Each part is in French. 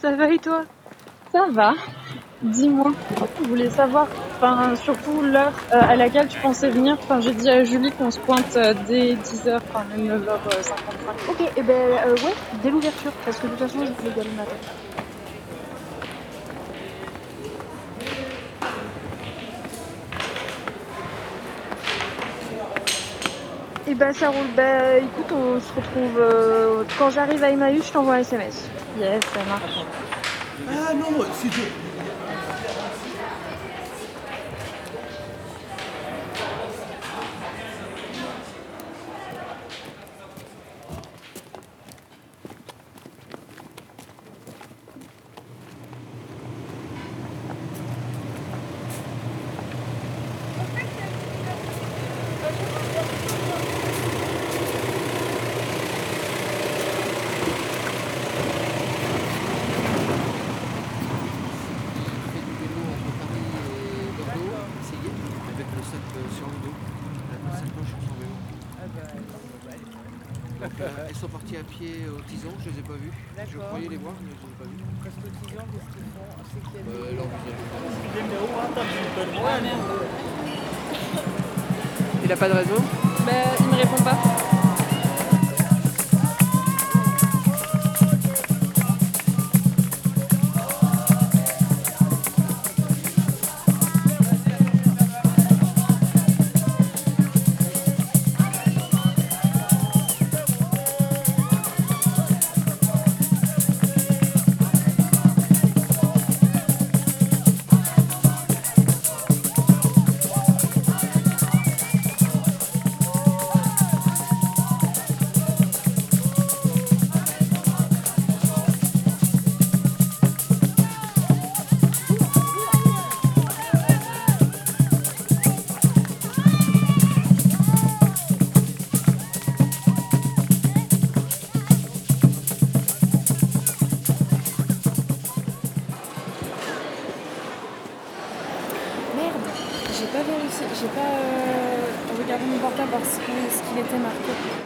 Ça va et toi? Ça va. Dis-moi, je voulais savoir, enfin, surtout l'heure euh, à laquelle tu pensais venir. Enfin, j'ai dit à Julie qu'on se pointe euh, dès 10h, enfin même 9h55. Ok, et ben euh, ouais, dès l'ouverture, parce que de toute façon je voulais y aller le matin. Et ben ça roule. Ben écoute, on se retrouve euh, quand j'arrive à Emmaüs, je t'envoie un SMS. Yes, ça marche. Ah non, c'est Donc, euh, elles sont parties à pied au Tison, je les ai pas vues. Je croyais les voir, mais je les ai pas vues. Parce que Tison, qu'est-ce qu'ils font C'est qu'il y a des- Euh, visage. Il a pas de réseau Bah, il me répond pas. Qu'il ce qu'il était marqué.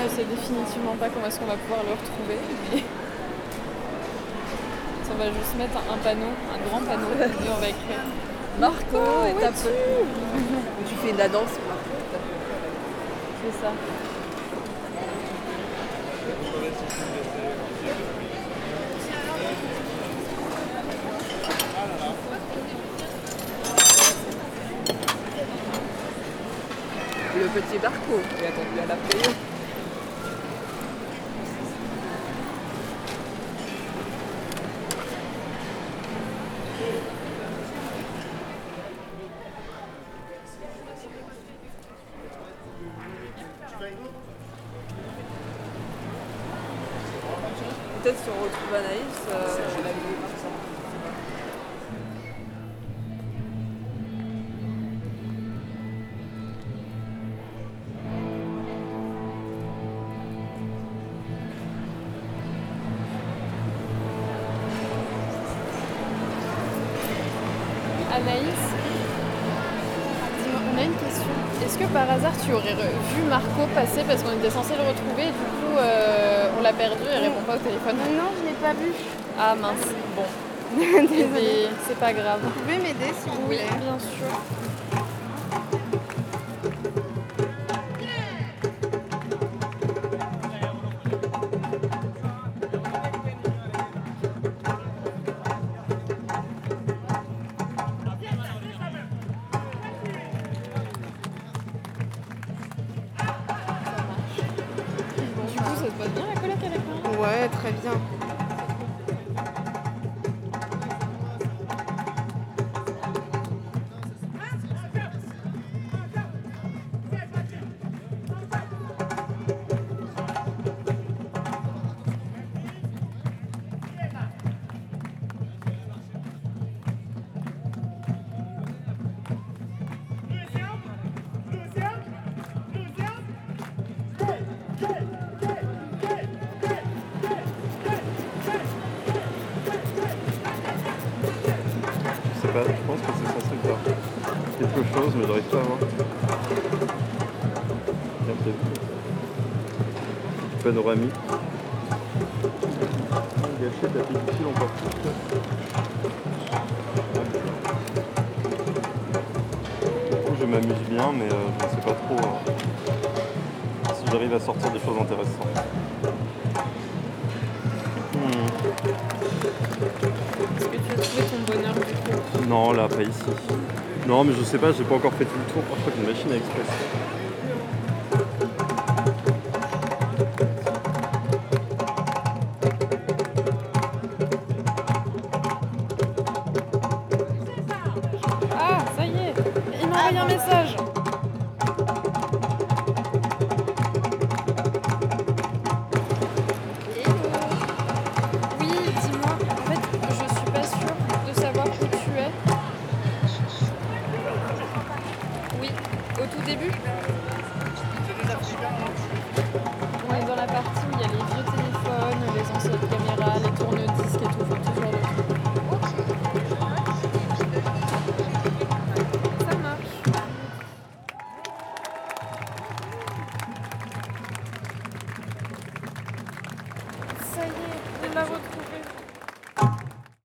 Je sais définitivement pas comment est-ce qu'on va pouvoir le retrouver, mais on va juste mettre un, panneau, un grand panneau, et on va écrire Marco, et es-tu? Tu fais de la danse C'est ça. Le petit Barco qui a attendu à la. Peut-être si on retrouve Anaïs. Euh... Anaïs, que par hasard tu aurais vu Marco passer parce qu'on était censé le retrouver et du coup euh, on l'a perdu et il répond pas au téléphone Non, je l'ai pas vu. Ah mince, bon. Eh Désolée. bien, C'est pas grave. Vous pouvez m'aider si vous Oui, voulez. bien sûr. Ouais, très bien. Je pense que c'est censé faire quelque chose, mais j'arrive pas à voir. Panoramique. Gâchette encore plus. Du coup, je m'amuse bien, mais euh, je ne sais pas trop euh, si j'arrive à sortir des choses intéressantes. Non, là, pas ici. Non, mais je sais pas, j'ai pas encore fait tout le tour. Oh, je crois qu'une machine à express. Ah, ça y est Il m'a envoyé un message